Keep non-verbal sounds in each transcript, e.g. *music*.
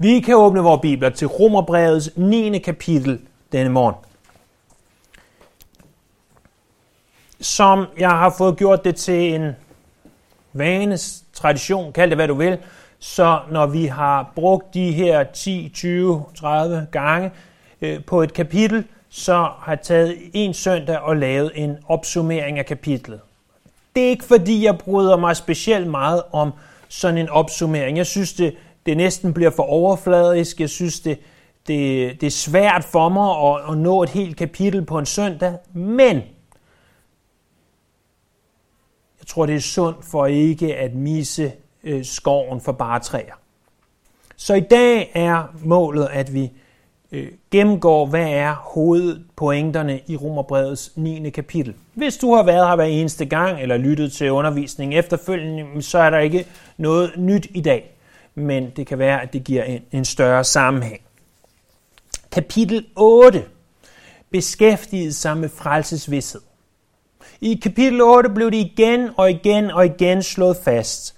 Vi kan åbne vores bibler til Romerbrevets 9. kapitel denne morgen. Som jeg har fået gjort det til en vanes tradition, kald det hvad du vil, så når vi har brugt de her 10, 20, 30 gange øh, på et kapitel, så har jeg taget en søndag og lavet en opsummering af kapitlet. Det er ikke fordi, jeg bryder mig specielt meget om sådan en opsummering. Jeg synes, det, det næsten bliver for overfladisk. Jeg synes, det, det, det er svært for mig at, at nå et helt kapitel på en søndag. Men jeg tror, det er sundt for ikke at misse øh, skoven for bare træer. Så i dag er målet, at vi øh, gennemgår, hvad er hovedpointerne i Romerbrevets 9. kapitel. Hvis du har været her hver eneste gang, eller lyttet til undervisningen efterfølgende, så er der ikke noget nyt i dag. Men det kan være, at det giver en, en større sammenhæng. Kapitel 8 beskæftigede sig med frelsesvidshed. I kapitel 8 blev det igen og igen og igen slået fast.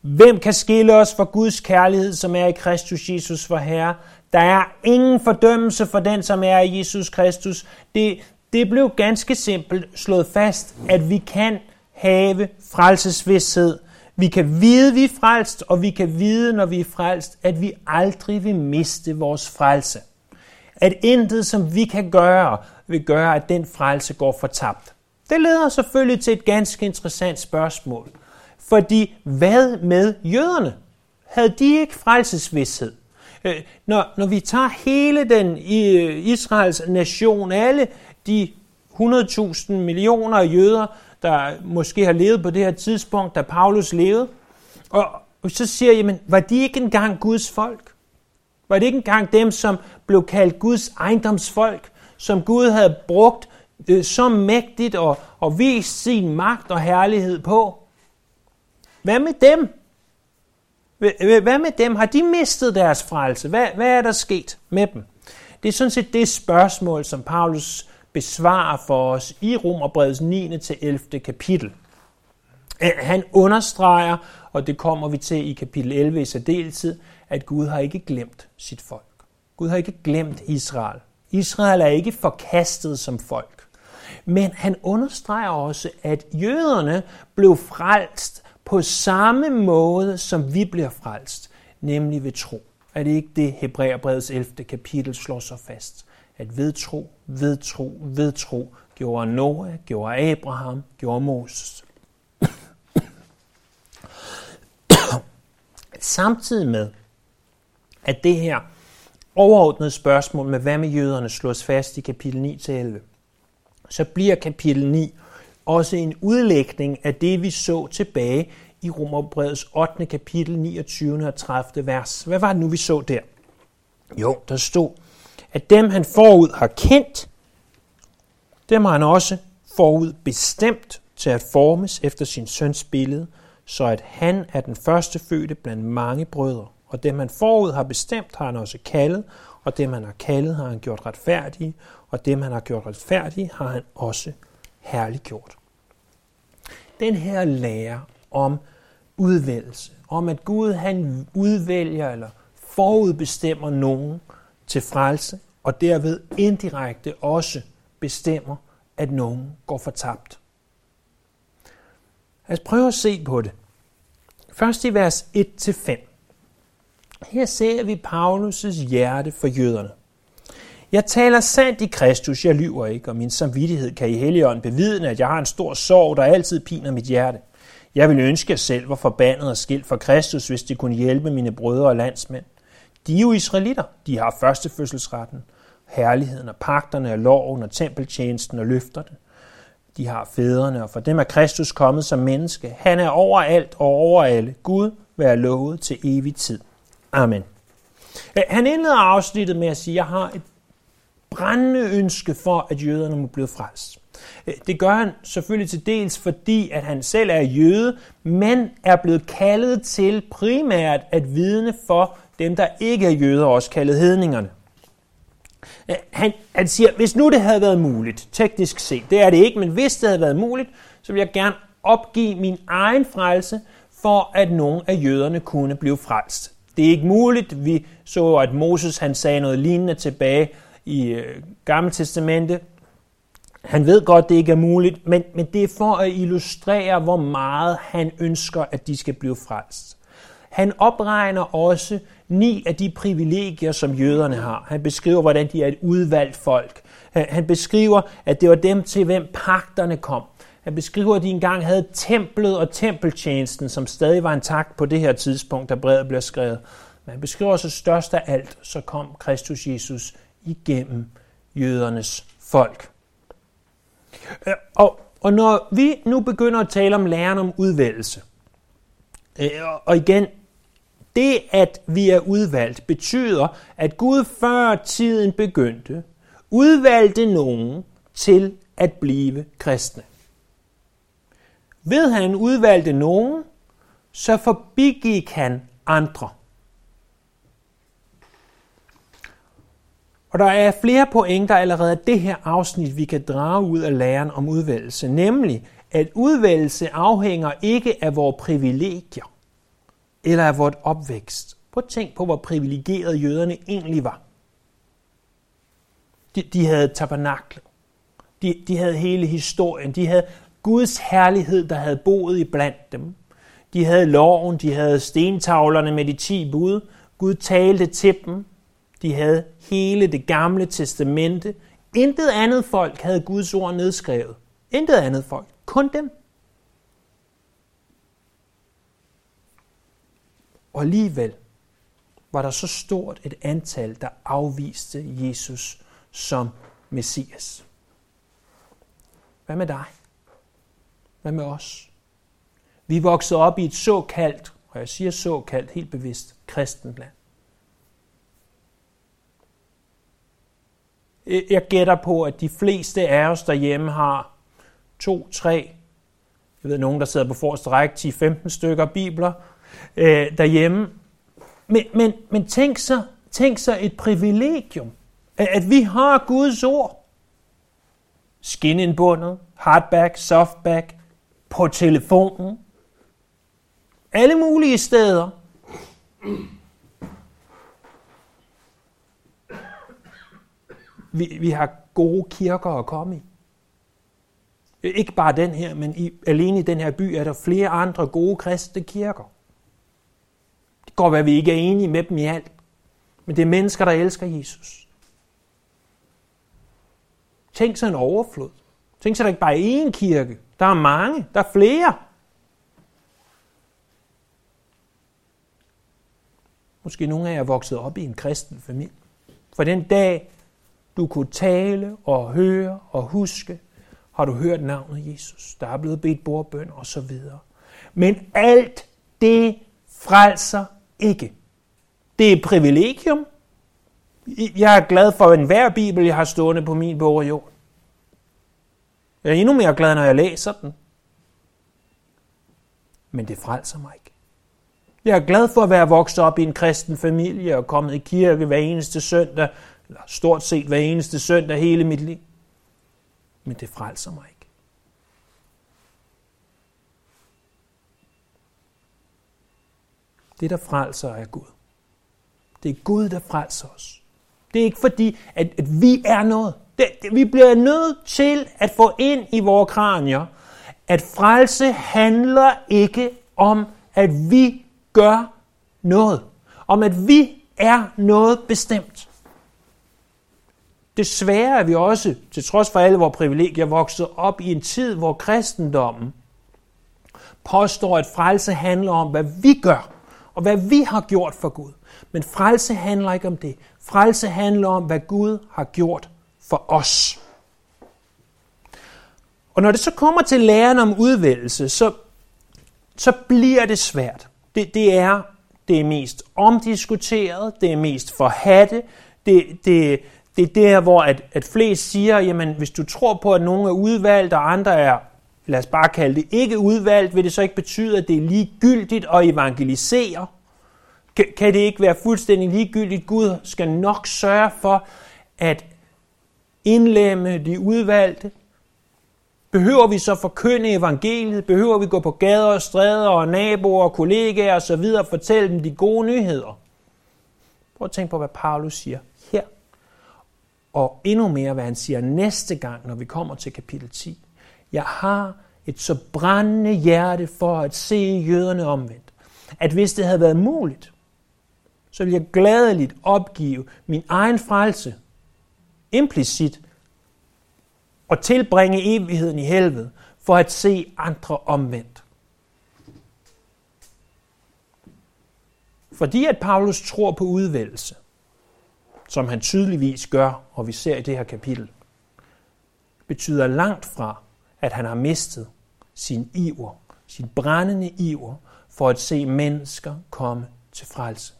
Hvem kan skille os fra Guds kærlighed, som er i Kristus Jesus for Herre? Der er ingen fordømmelse for den, som er i Jesus Kristus. Det, det blev ganske simpelt slået fast, at vi kan have frelsesvidshed. Vi kan vide, vi er frelst, og vi kan vide, når vi er frelst, at vi aldrig vil miste vores frelse. At intet, som vi kan gøre, vil gøre, at den frelse går fortabt. Det leder selvfølgelig til et ganske interessant spørgsmål. Fordi hvad med jøderne? Havde de ikke frelsesvidshed? Øh, når, når vi tager hele den øh, Israels nation, alle de 100.000 millioner jøder, der måske har levet på det her tidspunkt, da Paulus levede, og, og så siger jeg, jamen, var de ikke engang Guds folk? Var det ikke engang dem, som blev kaldt Guds ejendomsfolk, som Gud havde brugt øh, så mægtigt og, og vist sin magt og herlighed på? Hvad med dem? Hvad med dem? Har de mistet deres frelse? Hvad, hvad er der sket med dem? Det er sådan set det spørgsmål, som Paulus besvarer for os i Romerbrevets 9. til 11. kapitel. Han understreger, og det kommer vi til i kapitel 11 i særdeleshed, at Gud har ikke glemt sit folk. Gud har ikke glemt Israel. Israel er ikke forkastet som folk. Men han understreger også, at jøderne blev frelst på samme måde, som vi bliver frelst, nemlig ved tro. Er det ikke det, Hebræerbrevets 11. kapitel slår sig fast? At ved tro, ved tro, ved tro, gjorde Noah, gjorde Abraham, gjorde Moses. Samtidig med, at det her overordnede spørgsmål med, hvad med jøderne, slås fast i kapitel 9-11, så bliver kapitel 9 også en udlægning af det, vi så tilbage i Romerbrevets 8. kapitel 29. og 30. vers. Hvad var det nu, vi så der? Jo, der stod, at dem han forud har kendt, dem har han også forud bestemt til at formes efter sin søns billede, så at han er den første fødte blandt mange brødre. Og dem han forud har bestemt, har han også kaldet, og dem han har kaldet, har han gjort retfærdige, og dem han har gjort retfærdige, har han også herliggjort. Den her lære om udvælgelse, om at Gud han udvælger eller forudbestemmer nogen til frelse, og derved indirekte også bestemmer, at nogen går fortabt. Lad os prøve at se på det. Først i vers 1-5. Her ser vi Paulus' hjerte for jøderne. Jeg taler sandt i Kristus, jeg lyver ikke, og min samvittighed kan i Helligånden bevidne, at jeg har en stor sorg, der altid piner mit hjerte. Jeg vil ønske, at jeg selv var forbandet og skilt fra Kristus, hvis det kunne hjælpe mine brødre og landsmænd. De er jo israelitter. De har førstefødselsretten, herligheden og pagterne og loven og tempeltjenesten og løfterne. De har fædrene, og for dem er Kristus kommet som menneske. Han er overalt og over alle. Gud være lovet til evig tid. Amen. Øh, han indleder afsnittet med at sige, at jeg har et brændende ønske for, at jøderne må blive frelst. Øh, det gør han selvfølgelig til dels, fordi at han selv er jøde, men er blevet kaldet til primært at vidne for dem, der ikke er jøder, også kaldet hedningerne. Øh, han, han siger, hvis nu det havde været muligt, teknisk set, det er det ikke, men hvis det havde været muligt, så vil jeg gerne opgive min egen frelse, for at nogle af jøderne kunne blive frelst. Det er ikke muligt. Vi så, at Moses han sagde noget lignende tilbage i øh, Gamle Testamente. Han ved godt, det ikke er muligt, men, men det er for at illustrere, hvor meget han ønsker, at de skal blive frelst. Han opregner også ni af de privilegier, som jøderne har. Han beskriver, hvordan de er et udvalgt folk. Han beskriver, at det var dem til, hvem pagterne kom. Han beskriver, at de engang havde templet og tempeltjenesten, som stadig var intakt på det her tidspunkt, da brevet blev skrevet. Men han beskriver så størst af alt, så kom Kristus Jesus igennem jødernes folk. Øh, og, og når vi nu begynder at tale om læren om udvælgelse, Øh, og igen, det at vi er udvalgt betyder, at Gud før tiden begyndte, udvalgte nogen til at blive kristne. Ved han udvalgte nogen, så forbigik han andre. Og der er flere pointer allerede af det her afsnit, vi kan drage ud af læren om udvalgelse, nemlig at udvælgelse afhænger ikke af vores privilegier eller af vores opvækst. Prøv at tænk på, hvor privilegerede jøderne egentlig var. De, de havde tabernaklet. De, de havde hele historien. De havde Guds herlighed, der havde boet i blandt dem. De havde loven, de havde stentavlerne med de ti bud. Gud talte til dem. De havde hele det gamle testamente. Intet andet folk havde Guds ord nedskrevet. Intet andet folk. Kun dem. Og alligevel var der så stort et antal, der afviste Jesus som Messias. Hvad med dig? Hvad med os? Vi voksede op i et såkaldt, og jeg siger såkaldt helt bevidst, kristenland. Jeg gætter på, at de fleste af os derhjemme har to, tre, jeg ved nogen, der sidder på forreste række, 10-15 stykker bibler øh, derhjemme. Men, men, men tænk, så, tænk så et privilegium, at, at vi har Guds ord. Skinindbundet, hardback, softback, på telefonen, alle mulige steder. Vi, vi har gode kirker at komme i. Ikke bare den her, men i, alene i den her by er der flere andre gode kristne kirker. Det går, hvad vi ikke er enige med dem i alt. Men det er mennesker, der elsker Jesus. Tænk så en overflod. Tænk så, der ikke bare er én kirke. Der er mange. Der er flere. Måske nogle af jer er vokset op i en kristen familie. For den dag, du kunne tale og høre og huske, har du hørt navnet Jesus. Der er blevet bedt bordbøn og så videre. Men alt det frelser ikke. Det er privilegium. Jeg er glad for enhver bibel, jeg har stående på min bog Jeg er endnu mere glad, når jeg læser den. Men det frelser mig ikke. Jeg er glad for at være vokset op i en kristen familie og kommet i kirke hver eneste søndag, eller stort set hver eneste søndag hele mit liv. Men det frelser mig ikke. Det, der frelser, er Gud. Det er Gud, der frelser os. Det er ikke fordi, at, at vi er noget. Det, det, vi bliver nødt til at få ind i vores kranier, at frelse handler ikke om, at vi gør noget. Om at vi er noget bestemt. Desværre er vi også, til trods for alle vores privilegier, vokset op i en tid, hvor kristendommen påstår, at frelse handler om, hvad vi gør, og hvad vi har gjort for Gud. Men frelse handler ikke om det. Frelse handler om, hvad Gud har gjort for os. Og når det så kommer til læren om udvælgelse, så, så bliver det svært. Det, det er det er mest omdiskuteret, det er mest forhatte, det, det, det er der, hvor at, at flest siger, jamen hvis du tror på, at nogen er udvalgt, og andre er, lad os bare kalde det ikke udvalgt, vil det så ikke betyde, at det er ligegyldigt at evangelisere? Kan, kan det ikke være fuldstændig ligegyldigt? Gud skal nok sørge for at indlemme de udvalgte, Behøver vi så forkynde evangeliet? Behøver vi gå på gader og stræder og naboer og kollegaer og så videre og fortælle dem de gode nyheder? Prøv at tænke på, hvad Paulus siger. Og endnu mere, hvad han siger næste gang, når vi kommer til kapitel 10. Jeg har et så brændende hjerte for at se jøderne omvendt, at hvis det havde været muligt, så ville jeg gladeligt opgive min egen frelse, implicit, og tilbringe evigheden i helvede, for at se andre omvendt. Fordi at Paulus tror på udvælgelse, som han tydeligvis gør, og vi ser i det her kapitel, betyder langt fra, at han har mistet sin iver, sin brændende iver for at se mennesker komme til frelse.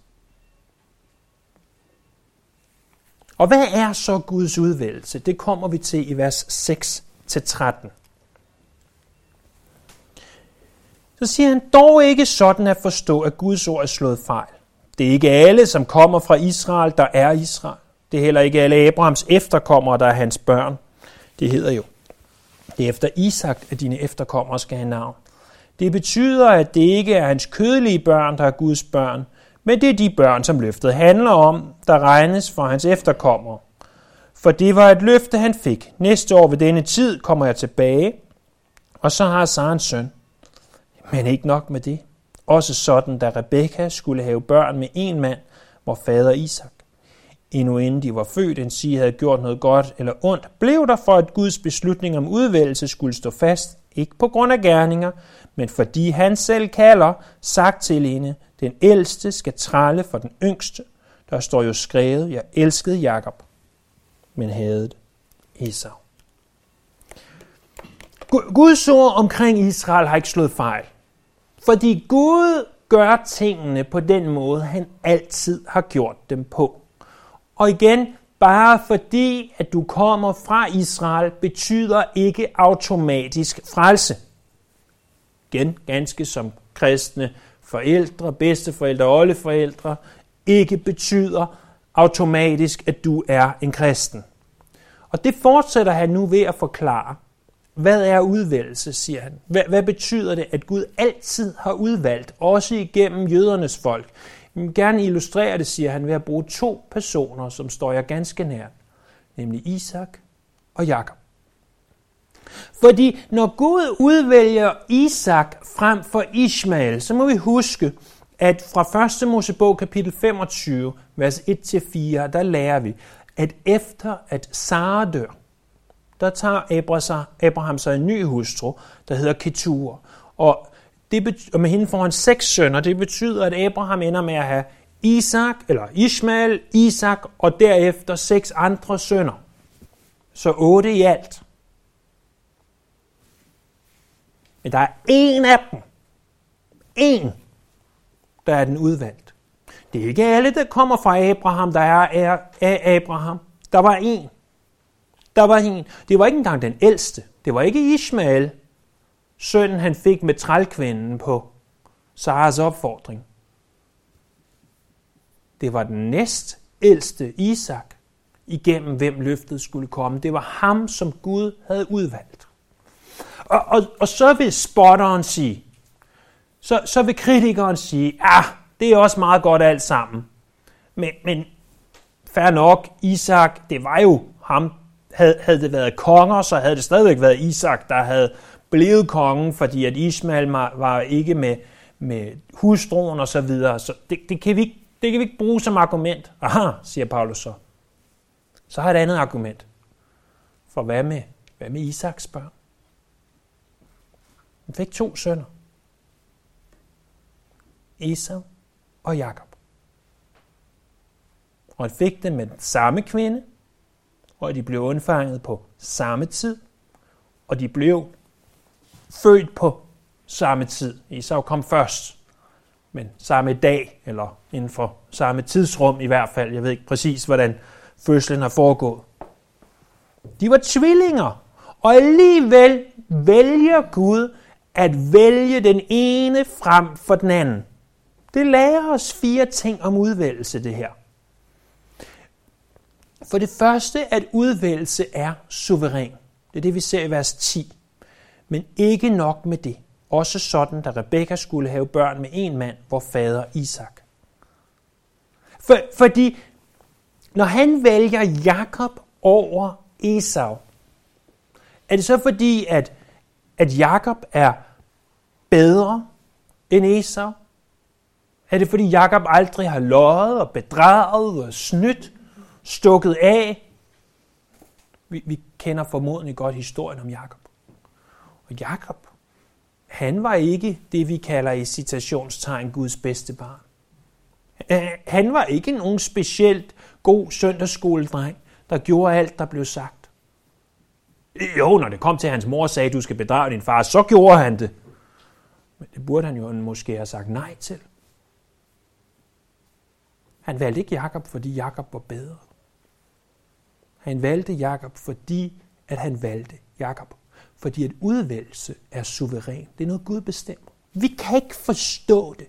Og hvad er så Guds udvælgelse? Det kommer vi til i vers 6-13. Så siger han, dog ikke sådan at forstå, at Guds ord er slået fejl. Det er ikke alle, som kommer fra Israel, der er Israel. Det er heller ikke alle Abrahams efterkommere, der er hans børn. Det hedder jo, det er efter Isak, at dine efterkommere skal have navn. Det betyder, at det ikke er hans kødelige børn, der er Guds børn, men det er de børn, som løftet handler om, der regnes for hans efterkommere. For det var et løfte, han fik. Næste år ved denne tid kommer jeg tilbage, og så har Sara en søn. Men ikke nok med det. Også sådan, da Rebekka skulle have børn med en mand, hvor fader Isak. Endnu inden de var født, en sige havde gjort noget godt eller ondt, blev der for, at Guds beslutning om udvælgelse skulle stå fast, ikke på grund af gerninger, men fordi han selv kalder, sagt til hende, den ældste skal trælle for den yngste. Der står jo skrevet, jeg elskede Jakob, men havde Esau. Guds ord omkring Israel har ikke slået fejl. Fordi Gud gør tingene på den måde, han altid har gjort dem på. Og igen, bare fordi, at du kommer fra Israel, betyder ikke automatisk frelse. Igen, ganske som kristne forældre, bedsteforældre oldeforældre, ikke betyder automatisk, at du er en kristen. Og det fortsætter han nu ved at forklare. Hvad er udvalgelse, siger han. Hvad, hvad betyder det, at Gud altid har udvalgt, også igennem jødernes folk? Jeg vil gerne illustrere det, siger han, ved at bruge to personer, som står jeg ganske nær, nemlig Isak og Jakob. Fordi når Gud udvælger Isak frem for Ishmael, så må vi huske, at fra 1. Mosebog kapitel 25, vers 1-4, der lærer vi, at efter at Sara dør, der tager Abraham sig en ny hustru, der hedder Ketur. Og, det og med hende får han seks sønner. Det betyder, at Abraham ender med at have Isak, eller Ishmael, Isak og derefter seks andre sønner. Så otte i alt. Men der er en af dem. En, der er den udvalgt. Det er ikke alle, der kommer fra Abraham, der er af Abraham. Der var en. Der var en. Det var ikke engang den ældste. Det var ikke Ishmael, sønnen han fik med trælkvinden på Saras opfordring. Det var den næst ældste Isak, igennem hvem løftet skulle komme. Det var ham, som Gud havde udvalgt. Og, og, og så vil spotteren sige, så, så vil kritikeren sige, ah, det er også meget godt alt sammen. Men, men fair nok, Isak, det var jo ham, havde, havde det været konger, så havde det stadigvæk været Isak, der havde blevet kongen, fordi at Ismail var, var ikke med, med hustruen og så videre. Så det, det, kan vi ikke, det kan vi ikke bruge som argument. Aha, siger Paulus så. Så har jeg et andet argument. For hvad med, hvad med Isaks børn? Han fik to sønner. Esau og Jakob. Og han fik dem med den samme kvinde, og de blev undfanget på samme tid, og de blev født på samme tid. Esau kom først, men samme dag, eller inden for samme tidsrum i hvert fald. Jeg ved ikke præcis, hvordan fødslen har foregået. De var tvillinger, og alligevel vælger Gud at vælge den ene frem for den anden. Det lærer os fire ting om udvælgelse, det her. For det første, at udvælgelse er suveræn. Det er det, vi ser i vers 10. Men ikke nok med det. Også sådan, da Rebekka skulle have børn med en mand, hvor fader Isak. For, fordi når han vælger Jakob over Esau, er det så fordi, at, at Jakob er bedre end Esau? Er det fordi Jakob aldrig har løjet og bedraget og snydt, stukket af? Vi, vi kender formodentlig godt historien om Jakob. Og Jakob, han var ikke det, vi kalder i citationstegn Guds bedste barn. Han var ikke nogen specielt god søndagsskoledreng, der gjorde alt, der blev sagt. Jo, når det kom til, at hans mor sagde, at du skal bedrage din far, så gjorde han det. Men det burde han jo måske have sagt nej til. Han valgte ikke Jakob, fordi Jakob var bedre. Han valgte Jakob, fordi at han valgte Jakob. Fordi at udvælgelse er suveræn. Det er noget Gud bestemmer. Vi kan ikke forstå det.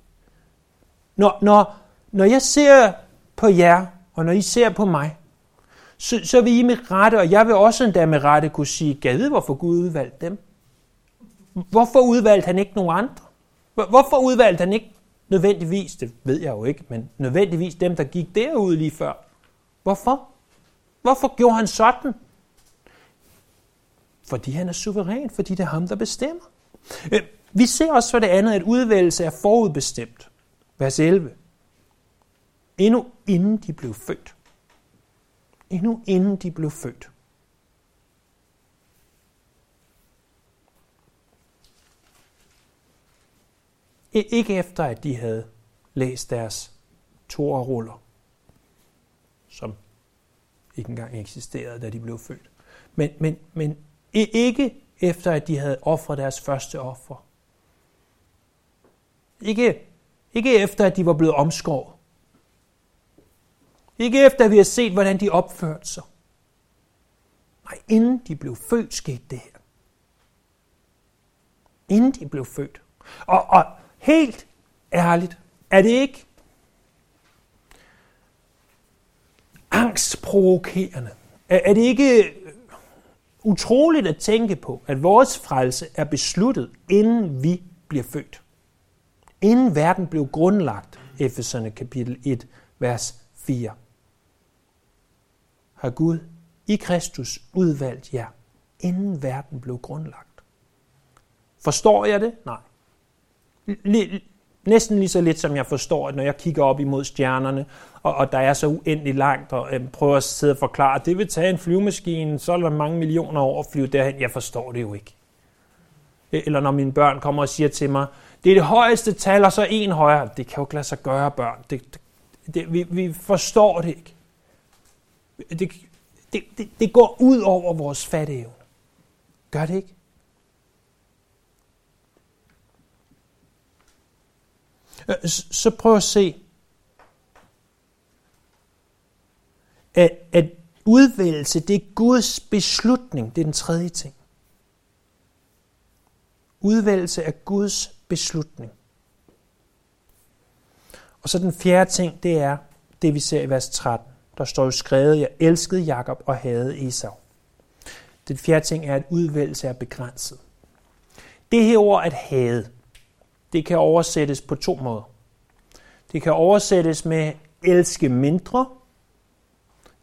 Når, når, når jeg ser på jer, og når I ser på mig, så, så vil I med rette, og jeg vil også endda med rette kunne sige, gad hvorfor Gud udvalgte dem? Hvorfor udvalgte han ikke nogen andre? Hvorfor udvalgte han ikke nødvendigvis, det ved jeg jo ikke, men nødvendigvis dem, der gik derud lige før? Hvorfor? Hvorfor gjorde han sådan? Fordi han er suveræn, fordi det er ham, der bestemmer. Øh, vi ser også for det andet, at udvælgelse er forudbestemt. Vers 11. Endnu inden de blev født. Endnu inden de blev født. Ikke efter, at de havde læst deres toreruller, som ikke engang eksisterede, da de blev født. Men, men, men ikke efter, at de havde offret deres første offer. Ikke, ikke efter, at de var blevet omskåret. Ikke efter, at vi har set, hvordan de opførte sig. Nej, inden de blev født, skete det her. Inden de blev født. Og, og helt ærligt, er det ikke angstprovokerende? Er, er det ikke utroligt at tænke på, at vores frelse er besluttet, inden vi bliver født? Inden verden blev grundlagt, Efeserne kapitel 1, vers 4 har Gud i Kristus udvalgt jer, inden verden blev grundlagt. Forstår jeg det? Nej. Næsten lige så lidt, som jeg forstår, at når jeg kigger op imod stjernerne, og, og der er så uendelig langt, og øh, prøver at sidde og forklare, at det vil tage en flyvemaskine, så er der mange millioner år at flyve derhen. Jeg forstår det jo ikke. E, eller når mine børn kommer og siger til mig, det er det højeste tal, og så en højere. Det kan jo ikke lade sig gøre, børn. Det, det, det, vi, vi forstår det ikke. Det, det, det, det går ud over vores fatteevne. Gør det ikke? Øh, så prøv at se, at, at udvælgelse, det er Guds beslutning. Det er den tredje ting. Udvælgelse er Guds beslutning. Og så den fjerde ting, det er det, vi ser i vers 13. Der står jo skrevet, jeg elskede Jakob og havde Esau. Den fjerde ting er, at udvælgelse er begrænset. Det her ord at have, det kan oversættes på to måder. Det kan oversættes med elske mindre.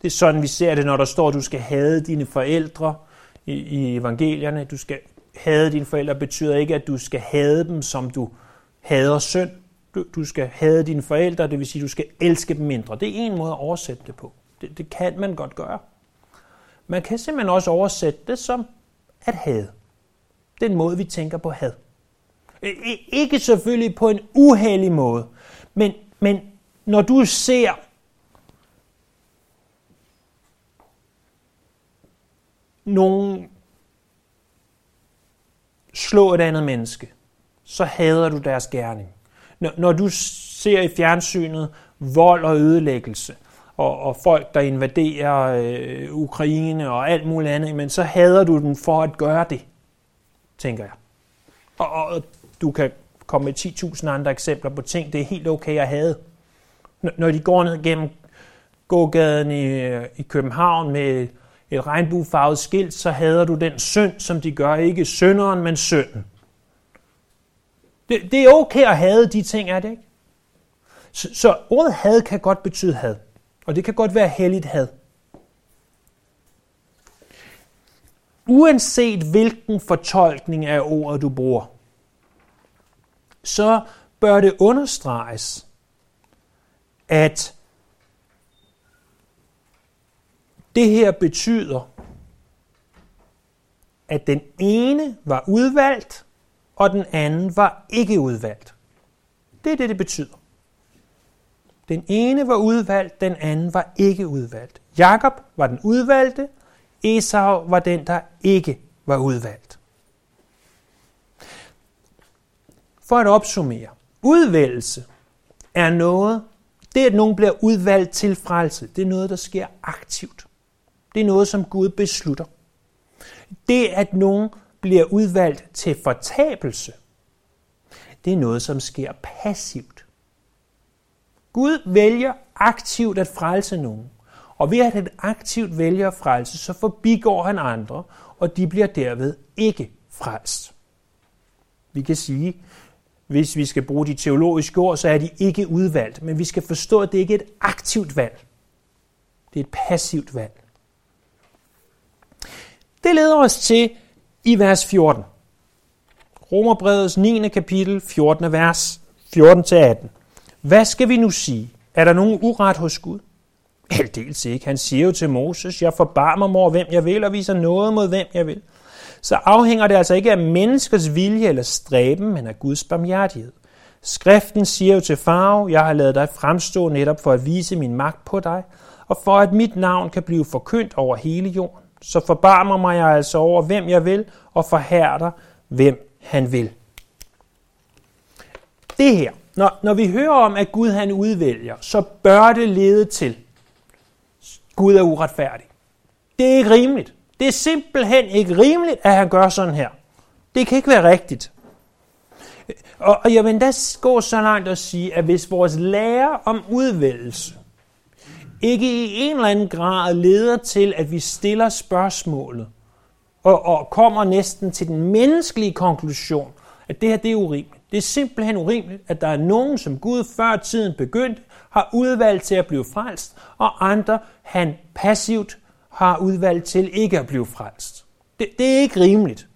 Det er sådan, vi ser det, når der står, at du skal have dine forældre i, i evangelierne. Du skal have dine forældre betyder ikke, at du skal have dem, som du hader synd. Du, du skal have dine forældre, det vil sige, at du skal elske dem mindre. Det er en måde at oversætte det på. Det, det kan man godt gøre. Man kan simpelthen også oversætte det som at have. Det er en måde, vi tænker på had. Ikke selvfølgelig på en uheldig måde, men, men når du ser nogen slå et andet menneske, så hader du deres gerning. Når, når du ser i fjernsynet vold og ødelæggelse, og, og folk, der invaderer øh, Ukraine og alt muligt andet, men så hader du dem for at gøre det, tænker jeg. Og, og du kan komme med 10.000 andre eksempler på ting, det er helt okay at have. Når de går ned gennem gågaden i, i København med et regnbuefarvet skilt, så hader du den synd, som de gør. Ikke synderen, men synden. Det, det er okay at have de ting, er det ikke? Så, så ordet had kan godt betyde had. Og det kan godt være helligt had. Uanset hvilken fortolkning af ordet du bruger, så bør det understreges, at det her betyder, at den ene var udvalgt, og den anden var ikke udvalgt. Det er det, det betyder. Den ene var udvalgt, den anden var ikke udvalgt. Jakob var den udvalgte, Esau var den, der ikke var udvalgt. For at opsummere. Udvælgelse er noget, det at nogen bliver udvalgt til frelse, det er noget, der sker aktivt. Det er noget, som Gud beslutter. Det, at nogen bliver udvalgt til fortabelse, det er noget, som sker passivt. Gud vælger aktivt at frelse nogen. Og ved at han aktivt vælger at frelse, så forbigår han andre, og de bliver derved ikke frelst. Vi kan sige, hvis vi skal bruge de teologiske ord, så er de ikke udvalgt, men vi skal forstå, at det ikke er et aktivt valg. Det er et passivt valg. Det leder os til i vers 14. Romerbrevets 9. kapitel, 14. vers, 14-18. Hvad skal vi nu sige? Er der nogen uret hos Gud? Aldeles ikke. Han siger jo til Moses, jeg forbarmer mig over, hvem jeg vil, og viser noget mod, hvem jeg vil. Så afhænger det altså ikke af menneskers vilje eller stræben, men af Guds barmhjertighed. Skriften siger jo til Farve, jeg har lavet dig fremstå netop for at vise min magt på dig, og for at mit navn kan blive forkyndt over hele jorden. Så forbarmer mig jeg altså over, hvem jeg vil, og forhærder, hvem han vil. Det her, når, når vi hører om, at Gud han udvælger, så bør det lede til, Gud er uretfærdig. Det er ikke rimeligt. Det er simpelthen ikke rimeligt, at han gør sådan her. Det kan ikke være rigtigt. Og, og jeg vil endda gå så langt at sige, at hvis vores lære om udvælgelse ikke i en eller anden grad leder til, at vi stiller spørgsmålet og, og kommer næsten til den menneskelige konklusion, at det her det er urimeligt. Det er simpelthen urimeligt, at der er nogen, som Gud før tiden begyndte, har udvalgt til at blive frelst, og andre han passivt har udvalgt til ikke at blive frelst. Det, det er ikke rimeligt.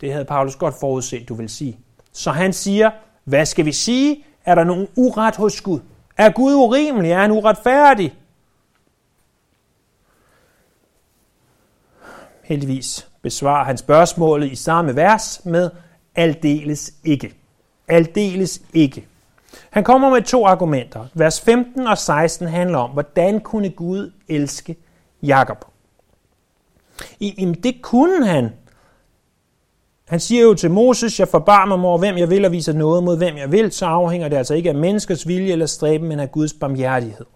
Det havde Paulus godt forudset, du vil sige. Så han siger, hvad skal vi sige? Er der nogen uret hos Gud? Er Gud urimelig? Er han uretfærdig? Heldigvis besvarer han spørgsmålet i samme vers med aldeles ikke. Aldeles ikke. Han kommer med to argumenter. Vers 15 og 16 handler om, hvordan kunne Gud elske Jakob. Jamen det kunne han. Han siger jo til Moses, jeg forbarmer mig over, hvem jeg vil, og viser noget mod, hvem jeg vil, så afhænger det altså ikke af menneskets vilje eller stræben, men af Guds barmhjertighed.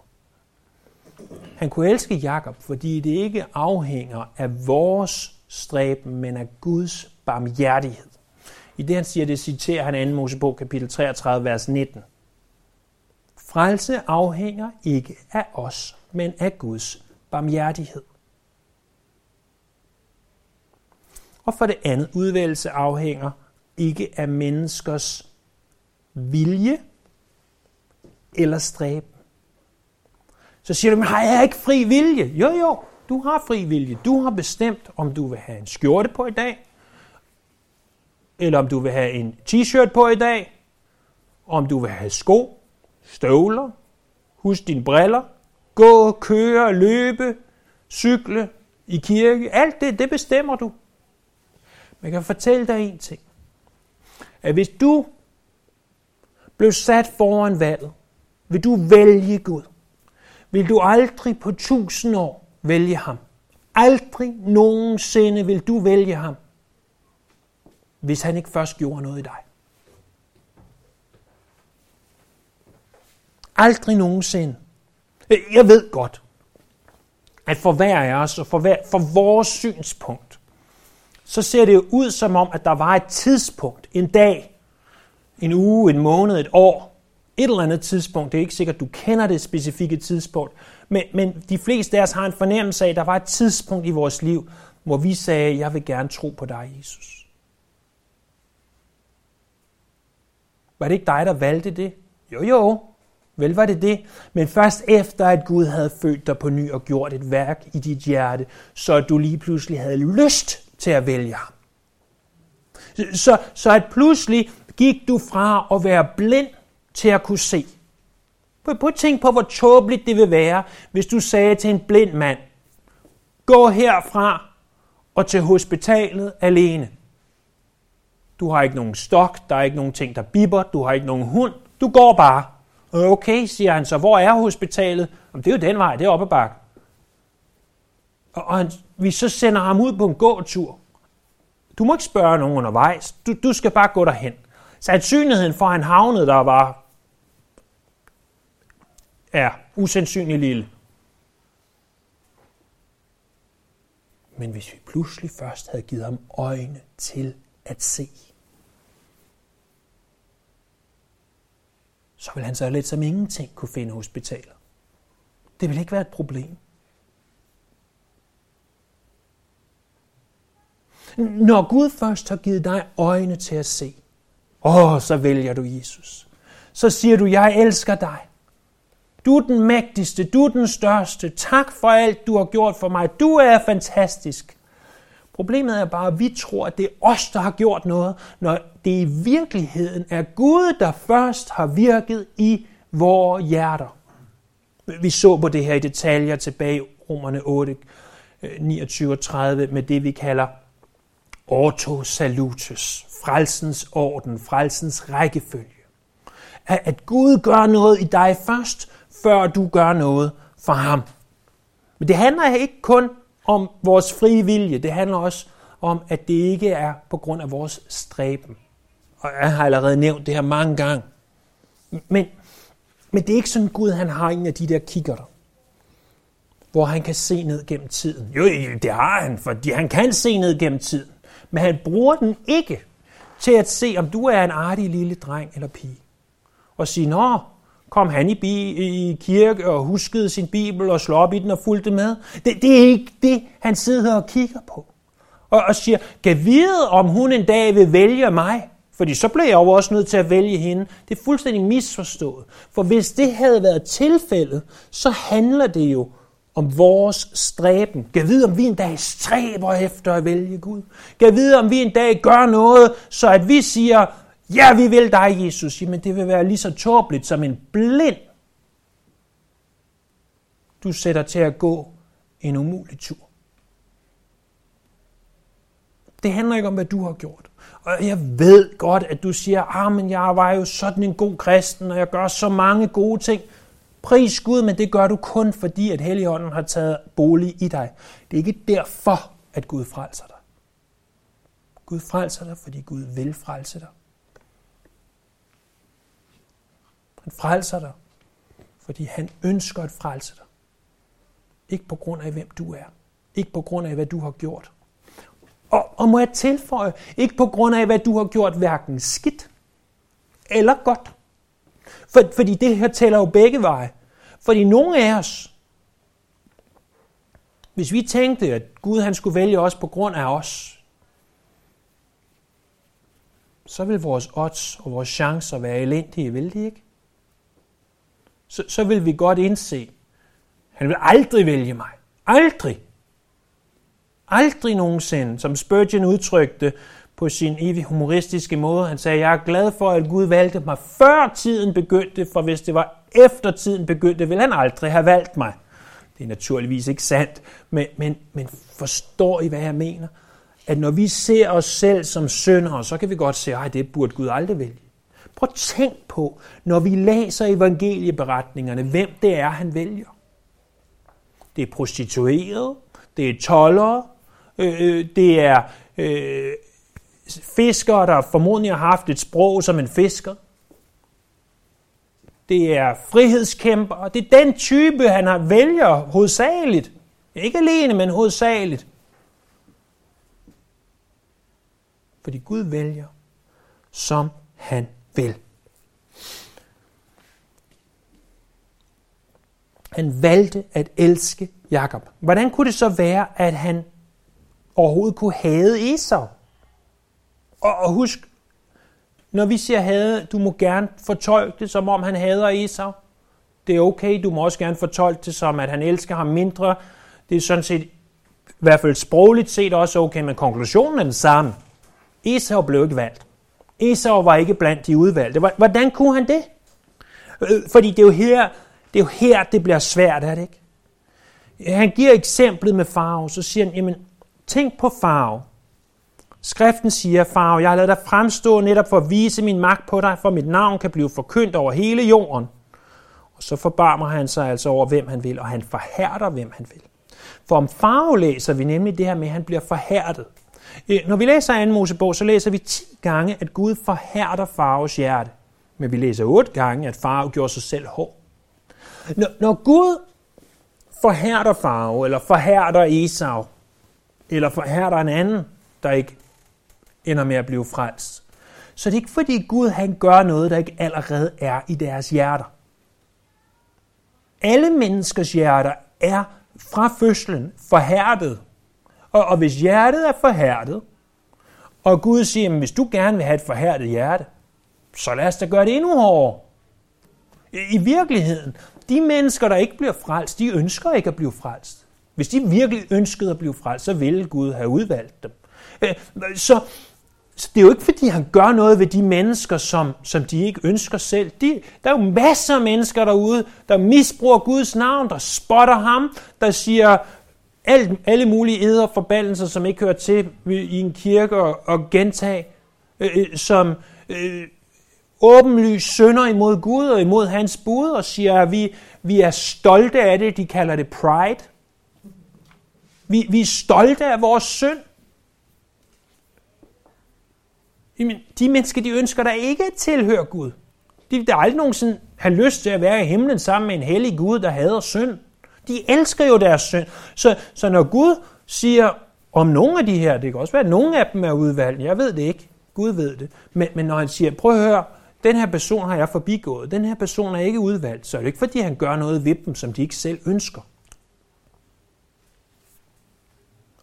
Han kunne elske Jakob, fordi det ikke afhænger af vores stræben, men af Guds barmhjertighed. I det han siger, det citerer han 2. Mosebog kapitel 33, vers 19. Frelse afhænger ikke af os, men af Guds barmhjertighed. Og for det andet, udvælgelse afhænger ikke af menneskers vilje eller stræben. Så siger du, men har jeg ikke fri vilje? Jo, jo, du har fri vilje. Du har bestemt, om du vil have en skjorte på i dag, eller om du vil have en t-shirt på i dag, om du vil have sko, støvler, husk dine briller, gå, køre, løbe, cykle, i kirke, alt det, det bestemmer du. Men jeg kan fortælle dig en ting. At hvis du blev sat foran valget, vil du vælge Gud, vil du aldrig på tusind år vælge ham. Aldrig nogensinde vil du vælge ham, hvis han ikke først gjorde noget i dig. Aldrig nogensinde. Øh, jeg ved godt, at for hver af os og for, hver, for vores synspunkt, så ser det jo ud som om, at der var et tidspunkt, en dag, en uge, en måned, et år, et eller andet tidspunkt, det er ikke sikkert, at du kender det specifikke tidspunkt, men, men de fleste af os har en fornemmelse af, at der var et tidspunkt i vores liv, hvor vi sagde, jeg vil gerne tro på dig, Jesus. Var det ikke dig, der valgte det? Jo, jo, vel var det det. Men først efter, at Gud havde født dig på ny og gjort et værk i dit hjerte, så du lige pludselig havde lyst til at vælge ham. Så, så at pludselig gik du fra at være blind til at kunne se. Prøv at tænke på, hvor tåbeligt det vil være, hvis du sagde til en blind mand, gå herfra og til hospitalet alene. Du har ikke nogen stok, der er ikke nogen ting, der bipper, du har ikke nogen hund, du går bare. Okay, siger han så, hvor er hospitalet? Jamen, det er jo den vej, det er oppe ad bakken. Og, og han, vi så sender ham ud på en gåtur. Du må ikke spørge nogen undervejs, du, du skal bare gå derhen. Sandsynligheden for, at han havnede der var er usandsynlig lille. Men hvis vi pludselig først havde givet ham øjne til at se, så vil han så lidt som ingenting kunne finde hospitaler. Det vil ikke være et problem. Når Gud først har givet dig øjne til at se, åh, så vælger du Jesus. Så siger du, jeg elsker dig. Du er den mægtigste, du er den største. Tak for alt, du har gjort for mig. Du er fantastisk. Problemet er bare, at vi tror, at det er os, der har gjort noget, når det i virkeligheden er Gud, der først har virket i vores hjerter. Vi så på det her i detaljer tilbage i Romerne 8, 29 øh, og 30 med det, vi kalder orto salutus, frelsens orden, frelsens rækkefølge. At Gud gør noget i dig først, før du gør noget for ham. Men det handler ikke kun om vores frie vilje. Det handler også om, at det ikke er på grund af vores stræben. Og jeg har allerede nævnt det her mange gange. Men, men det er ikke sådan, Gud han har en af de der kikkerter, hvor han kan se ned gennem tiden. Jo, det har han, fordi han kan se ned gennem tiden. Men han bruger den ikke til at se, om du er en artig lille dreng eller pige. Og sige, nå, kom han i, bi, i kirke og huskede sin bibel og slog op i den og fulgte med. Det, det er ikke det, han sidder og kigger på. Og, og siger, kan vide, om hun en dag vil vælge mig? Fordi så blev jeg jo også nødt til at vælge hende. Det er fuldstændig misforstået. For hvis det havde været tilfældet, så handler det jo om vores stræben. Kan vide, om vi en dag stræber efter at vælge Gud. Kan vide, om vi en dag gør noget, så at vi siger, Ja, vi vil dig, Jesus. Jamen, det vil være lige så tåbeligt som en blind. Du sætter til at gå en umulig tur. Det handler ikke om, hvad du har gjort. Og jeg ved godt, at du siger, ah, men jeg var jo sådan en god kristen, og jeg gør så mange gode ting. Pris Gud, men det gør du kun fordi, at Helligånden har taget bolig i dig. Det er ikke derfor, at Gud frelser dig. Gud frelser dig, fordi Gud vil frelse dig. Han frelser dig, fordi han ønsker at frelse dig. Ikke på grund af, hvem du er. Ikke på grund af, hvad du har gjort. Og, og må jeg tilføje, ikke på grund af, hvad du har gjort hverken skidt eller godt. For, fordi det her tæller jo begge veje. Fordi nogle af os, hvis vi tænkte, at Gud han skulle vælge os på grund af os, så vil vores odds og vores chancer være elendige, vil de ikke? Så, så vil vi godt indse, han vil aldrig vælge mig. Aldrig. Aldrig nogensinde, som Spurgeon udtrykte på sin evig humoristiske måde. Han sagde, jeg er glad for, at Gud valgte mig før tiden begyndte, for hvis det var efter tiden begyndte, ville han aldrig have valgt mig. Det er naturligvis ikke sandt, men, men, men forstår I, hvad jeg mener? At når vi ser os selv som syndere, så kan vi godt se, at det burde Gud aldrig vælge. Prøv at tænk på, når vi læser evangelieberetningerne, hvem det er, han vælger. Det er prostituerede, det er tollere, øh, øh, det er øh, fiskere, der formodentlig har haft et sprog som en fisker. Det er frihedskæmper. Det er den type, han har vælger hovedsageligt. Ikke alene, men hovedsageligt. Fordi Gud vælger, som han vil. Han valgte at elske Jakob. Hvordan kunne det så være, at han overhovedet kunne hade Esau? Og, og husk, Når vi siger hade, du må gerne fortolke det, som om han hader Esau. Det er okay, du må også gerne fortolke det som, at han elsker ham mindre. Det er sådan set, i hvert fald sprogligt set, også okay, men konklusionen er den samme. Esau blev ikke valgt. Esau var ikke blandt de udvalgte. Hvordan kunne han det? Øh, fordi det er jo her, det, er jo her, det bliver svært, er det ikke? Han giver eksemplet med farve, så siger han, jamen, tænk på farve. Skriften siger, farve, jeg har lavet dig fremstå netop for at vise min magt på dig, for mit navn kan blive forkyndt over hele jorden. Og så forbarmer han sig altså over, hvem han vil, og han forhærder, hvem han vil. For om farve læser vi nemlig det her med, at han bliver forhærdet. Øh, når vi læser 2. Mosebog, så læser vi 10 gange, at Gud forhærder Faros hjerte. Men vi læser 8 gange, at Faro gjorde sig selv hård. Når, når Gud forhærder Faro, eller forhærder Esau, eller forhærder en anden, der ikke ender med at blive frelst, så det er ikke fordi Gud han gør noget, der ikke allerede er i deres hjerter. Alle menneskers hjerter er fra fødslen forhærdet. Og, og hvis hjertet er forhærdet, og Gud siger, at hvis du gerne vil have et forhærdet hjerte, så lad os da gøre det endnu hårdere. I virkeligheden, de mennesker, der ikke bliver frelst, de ønsker ikke at blive frelst. Hvis de virkelig ønskede at blive frelst, så ville Gud have udvalgt dem. Øh, så, så det er jo ikke, fordi han gør noget ved de mennesker, som, som de ikke ønsker selv. De, der er jo masser af mennesker derude, der misbruger Guds navn, der spotter ham, der siger alt, alle mulige æder forbandelser, som ikke hører til i en kirke og, og gentag, øh, øh, som øh, åbenlyst sønder imod Gud og imod hans bud, og siger, at vi, vi er stolte af det. De kalder det pride. Vi, vi er stolte af vores synd. Jamen, de mennesker, de ønsker der ikke at tilhøre Gud. De vil aldrig nogensinde have lyst til at være i himlen sammen med en hellig Gud, der hader synd. De elsker jo deres synd. Så, så når Gud siger om nogle af de her, det kan også være, at nogle af dem er udvalgt, jeg ved det ikke, Gud ved det, men, men når han siger, prøv at høre, den her person har jeg forbigået, den her person er ikke udvalgt, så er det ikke fordi, han gør noget ved dem, som de ikke selv ønsker.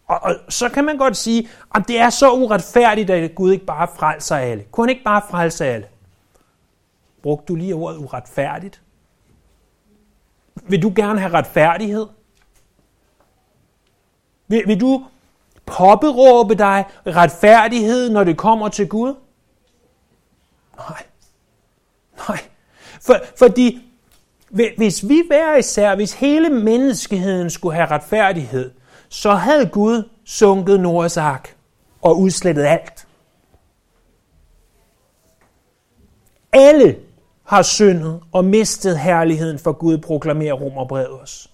Og, og så kan man godt sige, at det er så uretfærdigt, at Gud ikke bare frelser alle. Kunne han ikke bare frelse alle? Brugte du lige ordet uretfærdigt? Vil du gerne have retfærdighed? Vil, vil du påberåbe dig retfærdighed, når det kommer til Gud? Nej. Nej. For, fordi hvis vi hver især, hvis hele menneskeheden skulle have retfærdighed, så havde Gud sunket Noahs ark og udslettet alt. Alle har syndet og mistet herligheden for Gud, proklamerer Romerbrevet os.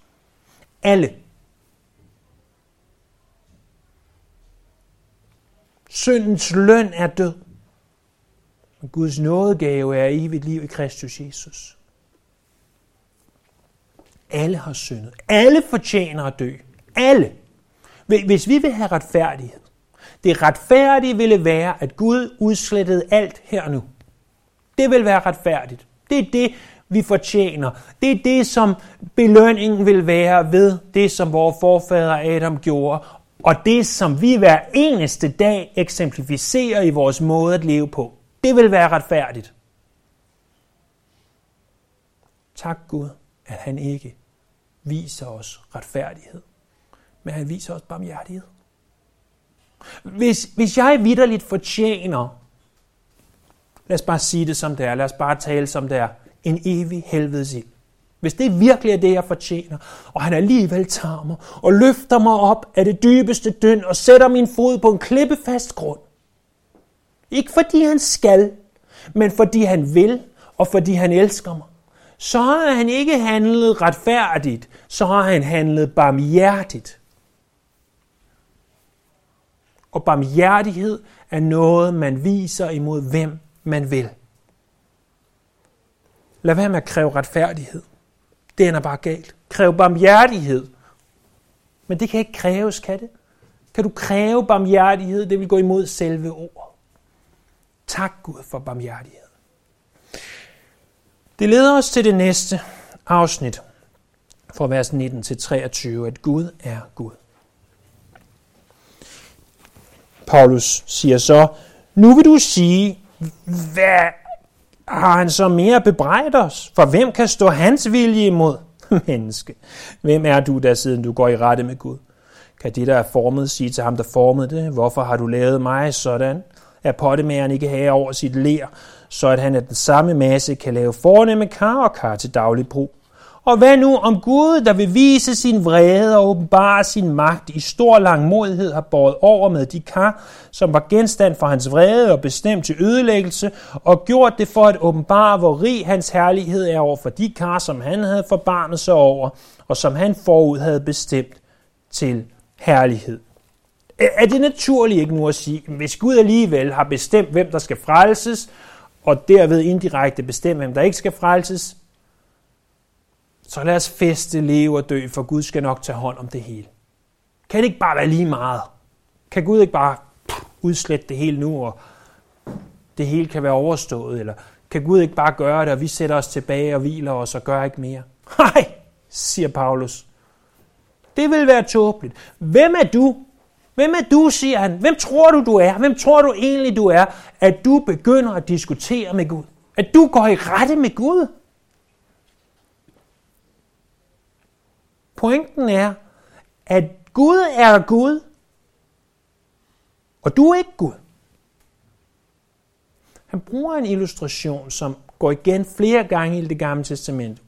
Alle. Syndens løn er død. Men Guds nådegave er evigt liv i Kristus Jesus. Alle har syndet. Alle fortjener at dø. Alle. Hvis vi vil have retfærdighed, det retfærdige ville være, at Gud udslettede alt her nu. Det vil være retfærdigt. Det er det, vi fortjener. Det er det, som belønningen vil være ved det, som vores forfader Adam gjorde, og det, som vi hver eneste dag eksemplificerer i vores måde at leve på. Det vil være retfærdigt. Tak Gud, at han ikke viser os retfærdighed, men han viser os barmhjertighed. Hvis, hvis jeg vidderligt fortjener, lad os bare sige det som det er, lad os bare tale som det er, en evig helvedes ild. Hvis det virkelig er det, jeg fortjener, og han alligevel tager mig og løfter mig op af det dybeste døn og sætter min fod på en klippefast grund, ikke fordi han skal, men fordi han vil, og fordi han elsker mig. Så har han ikke handlet retfærdigt, så har han handlet barmhjertigt. Og barmhjertighed er noget, man viser imod hvem man vil. Lad være med at kræve retfærdighed. Det ender bare galt. Kræv barmhjertighed. Men det kan ikke kræves, kan det? Kan du kræve barmhjertighed? Det vil gå imod selve ord. Tak Gud for barmhjertighed. Det leder os til det næste afsnit fra vers 19 til 23, at Gud er Gud. Paulus siger så, nu vil du sige, hvad har han så mere bebrejdet os? For hvem kan stå hans vilje imod? *laughs* Menneske, hvem er du der, siden du går i rette med Gud? Kan det, der er formet, sige til ham, der formede det, hvorfor har du lavet mig sådan? Er pottemageren ikke her over sit ler, så at han af den samme masse kan lave fornemme kar og kar til daglig brug? Og hvad nu om Gud, der vil vise sin vrede og åbenbare sin magt i stor langmodighed, har båret over med de kar, som var genstand for hans vrede og bestemt til ødelæggelse, og gjort det for at åbenbare, hvor rig hans herlighed er over for de kar, som han havde forbarmet sig over, og som han forud havde bestemt til herlighed. Er det naturligt ikke nu at sige, hvis Gud alligevel har bestemt, hvem der skal frelses, og derved indirekte bestemt, hvem der ikke skal frelses, så lad os feste, leve og dø, for Gud skal nok tage hånd om det hele. Kan det ikke bare være lige meget? Kan Gud ikke bare udslette det hele nu, og det hele kan være overstået? Eller kan Gud ikke bare gøre det, og vi sætter os tilbage og hviler os og gør ikke mere? *laughs* Nej, siger Paulus. Det vil være tåbeligt. Hvem er du? Hvem er du, siger han. Hvem tror du, du er? Hvem tror du egentlig, du er, at du begynder at diskutere med Gud? At du går i rette med Gud? Pointen er, at Gud er Gud, og du er ikke Gud. Han bruger en illustration, som går igen flere gange i det gamle testament.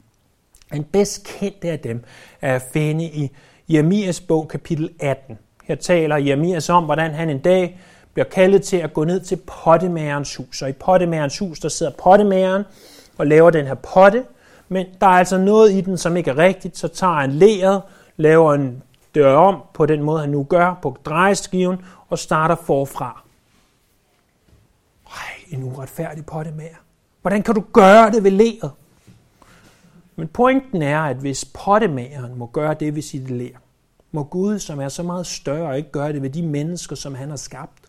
En bedst kendte af dem er at finde i Jeremias bog kapitel 18. Her taler Jeremias om, hvordan han en dag bliver kaldet til at gå ned til pottemagerens hus. Og i pottemagerens hus, der sidder pottemageren og laver den her potte, men der er altså noget i den, som ikke er rigtigt, så tager han læret, laver en dør om på den måde, han nu gør, på drejeskiven, og starter forfra. Ej, en uretfærdig pottemager. Hvordan kan du gøre det ved læret? Men pointen er, at hvis pottemageren må gøre det ved sit lær, må Gud, som er så meget større, ikke gøre det ved de mennesker, som han har skabt.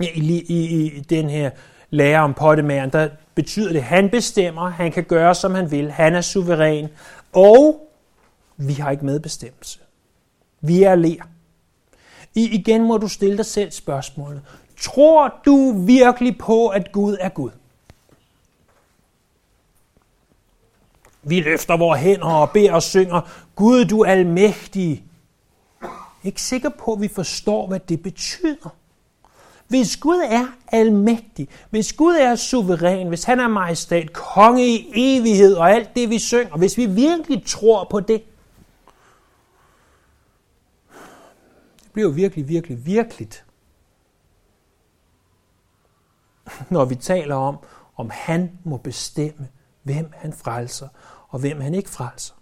Ja, i, i, I den her lære om pottemageren, der betyder det, han bestemmer, han kan gøre, som han vil, han er suveræn, og vi har ikke medbestemmelse. Vi er lær. I, igen må du stille dig selv spørgsmålet. Tror du virkelig på, at Gud er Gud? Vi løfter vores hænder og beder og synger, Gud du er almægtig. Jeg er ikke sikker på, at vi forstår, hvad det betyder. Hvis Gud er almægtig, hvis Gud er suveræn, hvis han er majestæt, konge i evighed og alt det, vi synger, hvis vi virkelig tror på det, det bliver jo virkelig, virkelig, virkeligt, når vi taler om, om han må bestemme, hvem han frelser og hvem han ikke frelser.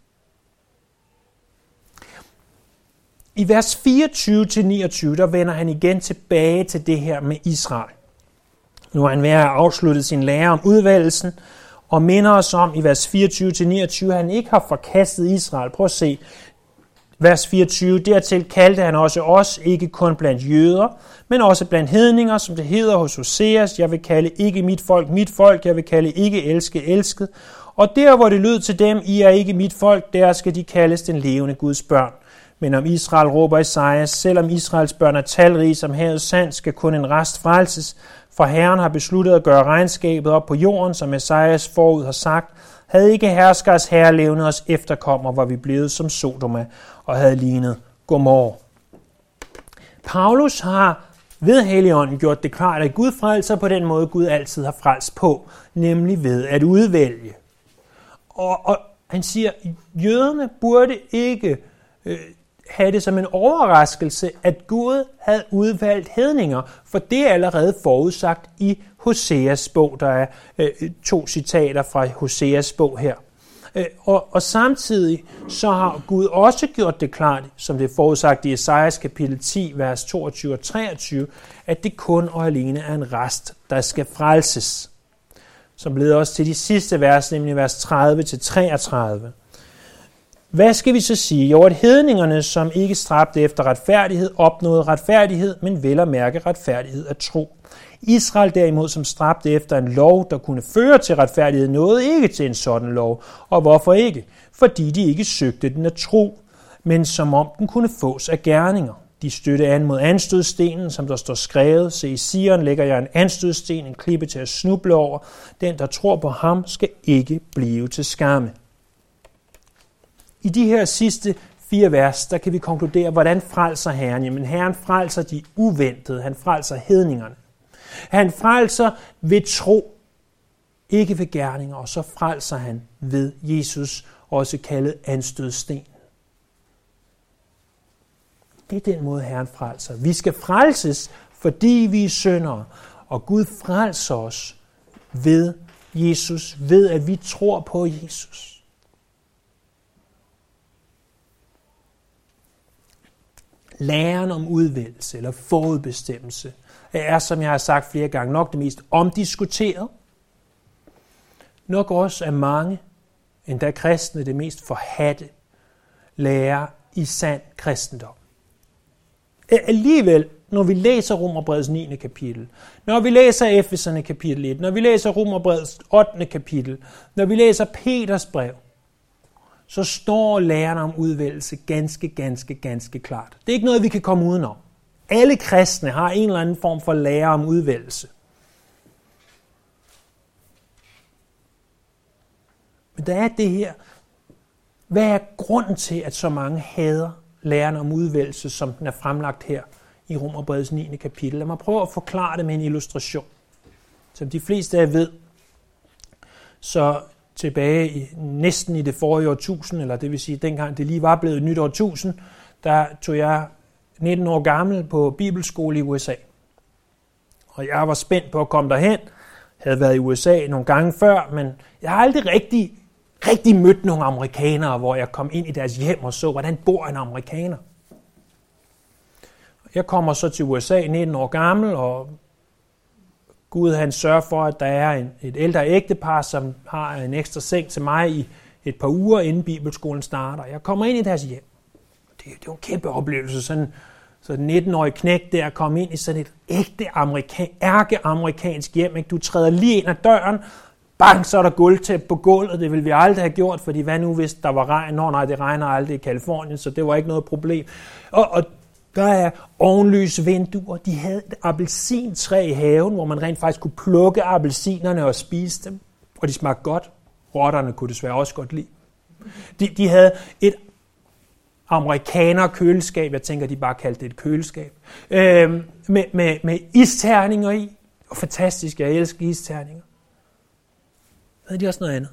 I vers 24-29, der vender han igen tilbage til det her med Israel. Nu er han ved at have afsluttet sin lære om udvalgelsen, og minder os om i vers 24-29, at han ikke har forkastet Israel. Prøv at se, vers 24, dertil kaldte han også os, ikke kun blandt jøder, men også blandt hedninger, som det hedder hos Hoseas, jeg vil kalde ikke mit folk mit folk, jeg vil kalde ikke elske elsket. Og der, hvor det lød til dem, I er ikke mit folk, der skal de kaldes den levende Guds børn. Men om Israel råber Esajas, selvom Israels børn er talrige som havet sand, skal kun en rest frelses, for Herren har besluttet at gøre regnskabet op på jorden, som Esajas forud har sagt, havde ikke herskers herre levnet os efterkommer, var vi blevet som Sodoma og havde lignet Gomor. Paulus har ved Helligånden gjort det klart, at Gud frelser på den måde, Gud altid har frelst på, nemlig ved at udvælge. Og, og han siger, at jøderne burde ikke øh, have det som en overraskelse, at Gud havde udvalgt hedninger, for det er allerede forudsagt i Hoseas bog. Der er øh, to citater fra Hoseas bog her. Øh, og, og samtidig så har Gud også gjort det klart, som det er forudsagt i Esajas kapitel 10, vers 22 og 23, at det kun og alene er en rest, der skal frelses. Som leder os til de sidste vers, nemlig vers 30 til 33. Hvad skal vi så sige? Jo, at hedningerne, som ikke stræbte efter retfærdighed, opnåede retfærdighed, men vel at mærke retfærdighed af tro. Israel derimod, som stræbte efter en lov, der kunne føre til retfærdighed, nåede ikke til en sådan lov. Og hvorfor ikke? Fordi de ikke søgte den af tro, men som om den kunne fås af gerninger. de støtte an mod anstødstenen, som der står skrevet. Se, i Sion lægger jeg en anstødsten, en klippe til at snuble over. Den, der tror på ham, skal ikke blive til skamme. I de her sidste fire vers, der kan vi konkludere, hvordan frelser Herren? Jamen Herren frelser de uventede, han frelser hedningerne. Han frelser ved tro, ikke ved gerninger, og så frelser han ved Jesus, også kaldet anstødsten. Det er den måde, Herren frelser. Vi skal frelses, fordi vi er syndere, og Gud frelser os ved Jesus, ved at vi tror på Jesus. Læren om udvælgelse eller forudbestemmelse er, som jeg har sagt flere gange, nok det mest omdiskuteret. Nok også af mange, endda kristne, det mest forhatte lærer i sand kristendom. Alligevel, når vi læser Romerbreds 9. kapitel, når vi læser Efeserne kapitel 1, når vi læser Romerbreds 8. kapitel, når vi læser Peters brev, så står læren om udvælgelse ganske, ganske, ganske klart. Det er ikke noget, vi kan komme udenom. Alle kristne har en eller anden form for lære om udvælgelse. Men der er det her. Hvad er grunden til, at så mange hader læren om udvælgelse, som den er fremlagt her i Romerbreds 9. kapitel? Lad mig prøve at forklare det med en illustration. Som de fleste af jer ved, så tilbage i, næsten i det forrige årtusind, eller det vil sige dengang det lige var blevet et nyt årtusind, der tog jeg 19 år gammel på bibelskole i USA. Og jeg var spændt på at komme derhen. Jeg havde været i USA nogle gange før, men jeg har aldrig rigtig, rigtig mødt nogle amerikanere, hvor jeg kom ind i deres hjem og så, hvordan bor en amerikaner. Jeg kommer så til USA 19 år gammel, og Gud han sørger for, at der er en, et ældre ægtepar, som har en ekstra seng til mig i et par uger, inden bibelskolen starter. Jeg kommer ind i deres hjem. Det, det er jo en kæmpe oplevelse, sådan så den 19-årige knæk der kom ind i sådan et ægte amerikan, ærke-amerikansk hjem. Ikke? Du træder lige ind ad døren, bang, så er der gulvtæp på gulvet. Det ville vi aldrig have gjort, fordi hvad nu hvis der var regn? Nå nej, det regner aldrig i Kalifornien, så det var ikke noget problem. Og, og der er ovenlyse vinduer. De havde et appelsintræ i haven, hvor man rent faktisk kunne plukke appelsinerne og spise dem. Og de smagte godt. Rotterne kunne desværre også godt lide. De, de havde et amerikaner køleskab, jeg tænker, de bare kaldte det et køleskab, øh, med, med, med isterninger i. Og fantastisk, jeg elsker isterninger. Havde de også noget andet.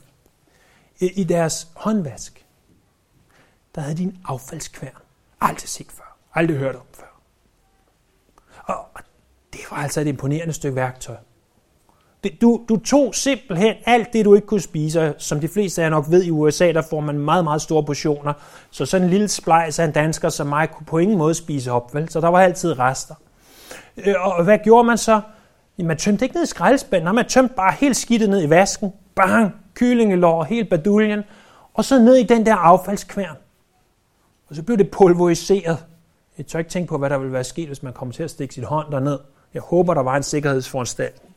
I, i deres håndvask, der havde de en affaldskværn. Aldrig set før. Aldrig hørt om før. Og, det var altså et imponerende stykke værktøj. Du, du tog simpelthen alt det, du ikke kunne spise, som de fleste af jer nok ved i USA, der får man meget, meget store portioner. Så sådan en lille splejs af en dansker som mig kunne på ingen måde spise op, vel? Så der var altid rester. Øh, og hvad gjorde man så? Man tømte ikke ned i skraldespanden, man tømte bare helt skidtet ned i vasken. Bang! Kyllingelår, helt baduljen. Og så ned i den der affaldskværn. Og så blev det pulveriseret. Jeg tør ikke tænke på, hvad der ville være sket, hvis man kom til at stikke sit hånd derned. Jeg håber, der var en sikkerhedsforanstaltning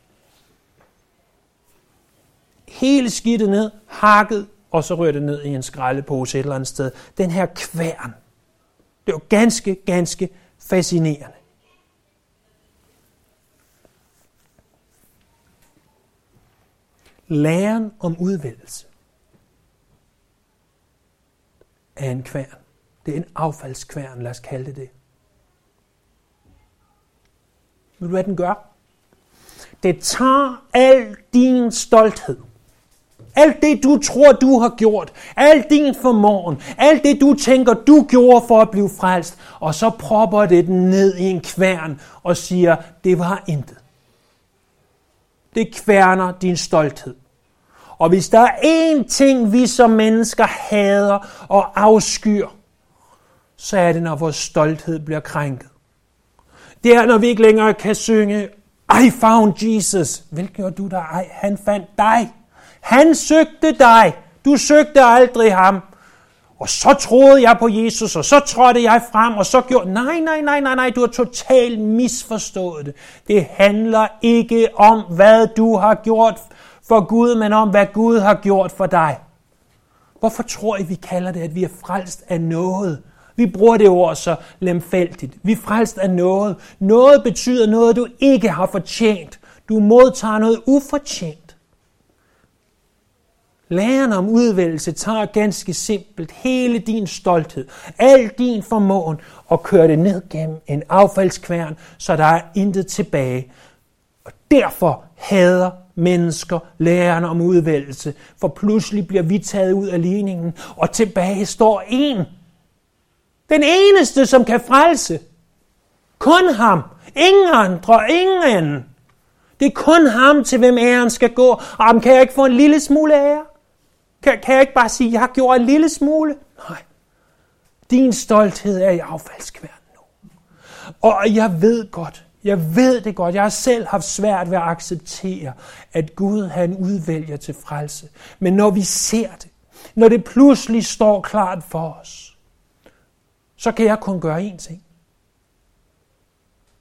hele skidtet ned, hakket, og så rører det ned i en skraldepose et eller andet sted. Den her kværn. Det var ganske, ganske fascinerende. Læren om udvælgelse er en kværn. Det er en affaldskværn, lad os kalde det det. Ved du, hvad den gør? Det tager al din stolthed alt det, du tror, du har gjort, alt din formåen, alt det, du tænker, du gjorde for at blive frelst, og så propper det den ned i en kværn og siger, det var intet. Det kværner din stolthed. Og hvis der er én ting, vi som mennesker hader og afskyr, så er det, når vores stolthed bliver krænket. Det er, når vi ikke længere kan synge, I found Jesus. Hvilket gjorde du der? Ej, han fandt dig. Han søgte dig. Du søgte aldrig ham. Og så troede jeg på Jesus, og så trådte jeg frem, og så gjorde... Nej, nej, nej, nej, nej, du har totalt misforstået det. Det handler ikke om, hvad du har gjort for Gud, men om, hvad Gud har gjort for dig. Hvorfor tror I, vi kalder det, at vi er frelst af noget? Vi bruger det ord så lemfældigt. Vi er frelst af noget. Noget betyder noget, du ikke har fortjent. Du modtager noget ufortjent. Læren om udvælgelse tager ganske simpelt hele din stolthed, al din formåen og kører det ned gennem en affaldskværn, så der er intet tilbage. Og derfor hader mennesker læren om udvælgelse, for pludselig bliver vi taget ud af ligningen, og tilbage står en. Den eneste, som kan frelse. Kun ham. Ingen andre. Ingen anden. Det er kun ham, til hvem æren skal gå. Og kan jeg ikke få en lille smule ære? Kan, kan jeg ikke bare sige, at jeg har gjort en lille smule? Nej. Din stolthed er i affaldskværn nu. Og jeg ved godt, jeg ved det godt. Jeg har selv haft svært ved at acceptere, at Gud han udvælger til frelse. Men når vi ser det, når det pludselig står klart for os, så kan jeg kun gøre én ting.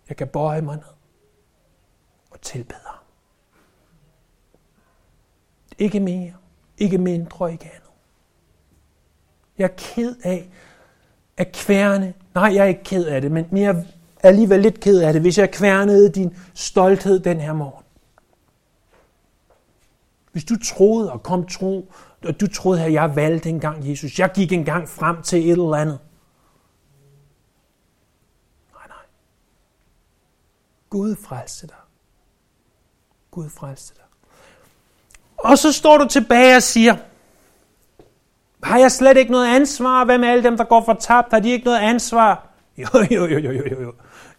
Jeg kan bøje mig ned og tilbede ham. Ikke mere, ikke mindre, ikke andet. Jeg er ked af at kværne. Nej, jeg er ikke ked af det, men jeg er alligevel lidt ked af det, hvis jeg kværnede din stolthed den her morgen. Hvis du troede og kom tro, og du troede, at jeg valgte engang Jesus, jeg gik engang frem til et eller andet. Nej, nej. Gud frelste dig. Gud frelste dig. Og så står du tilbage og siger, har jeg slet ikke noget ansvar? Hvad med alle dem, der går for tabt? Har de ikke noget ansvar? *laughs* Jo, jo, jo, jo, jo, jo.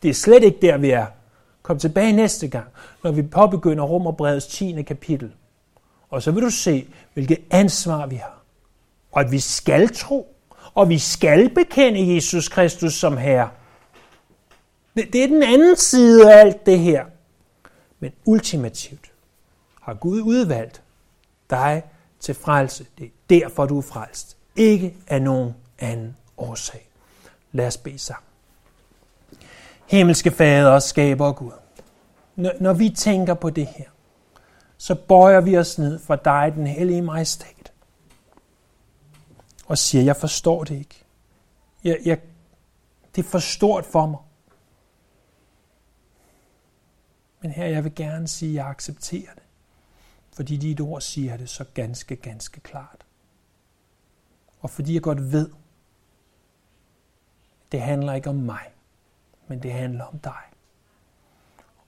Det er slet ikke der, vi er. Kom tilbage næste gang, når vi påbegynder Romerbrevets 10. kapitel. Og så vil du se, hvilket ansvar vi har. Og at vi skal tro, og vi skal bekende Jesus Kristus som Herre. Det er den anden side af alt det her. Men ultimativt har Gud udvalgt dig til frelse. Det er derfor, du er frelst. Ikke af nogen anden årsag. Lad os bede sammen. Himmelske Fader, skaber Gud. Når vi tænker på det her, så bøjer vi os ned for dig, den hellige majestæt. Og siger, jeg forstår det ikke. Jeg, jeg, det er for stort for mig. Men her, jeg vil gerne sige, at jeg accepterer det. Fordi dit ord siger det så ganske, ganske klart. Og fordi jeg godt ved, det handler ikke om mig, men det handler om dig.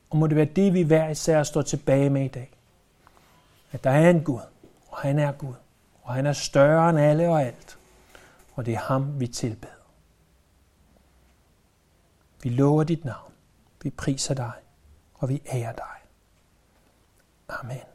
Og må det være det, vi hver især står tilbage med i dag. At der er en Gud, og han er Gud, og han er større end alle og alt. Og det er ham, vi tilbeder. Vi lover dit navn, vi priser dig, og vi ærer dig. Amen.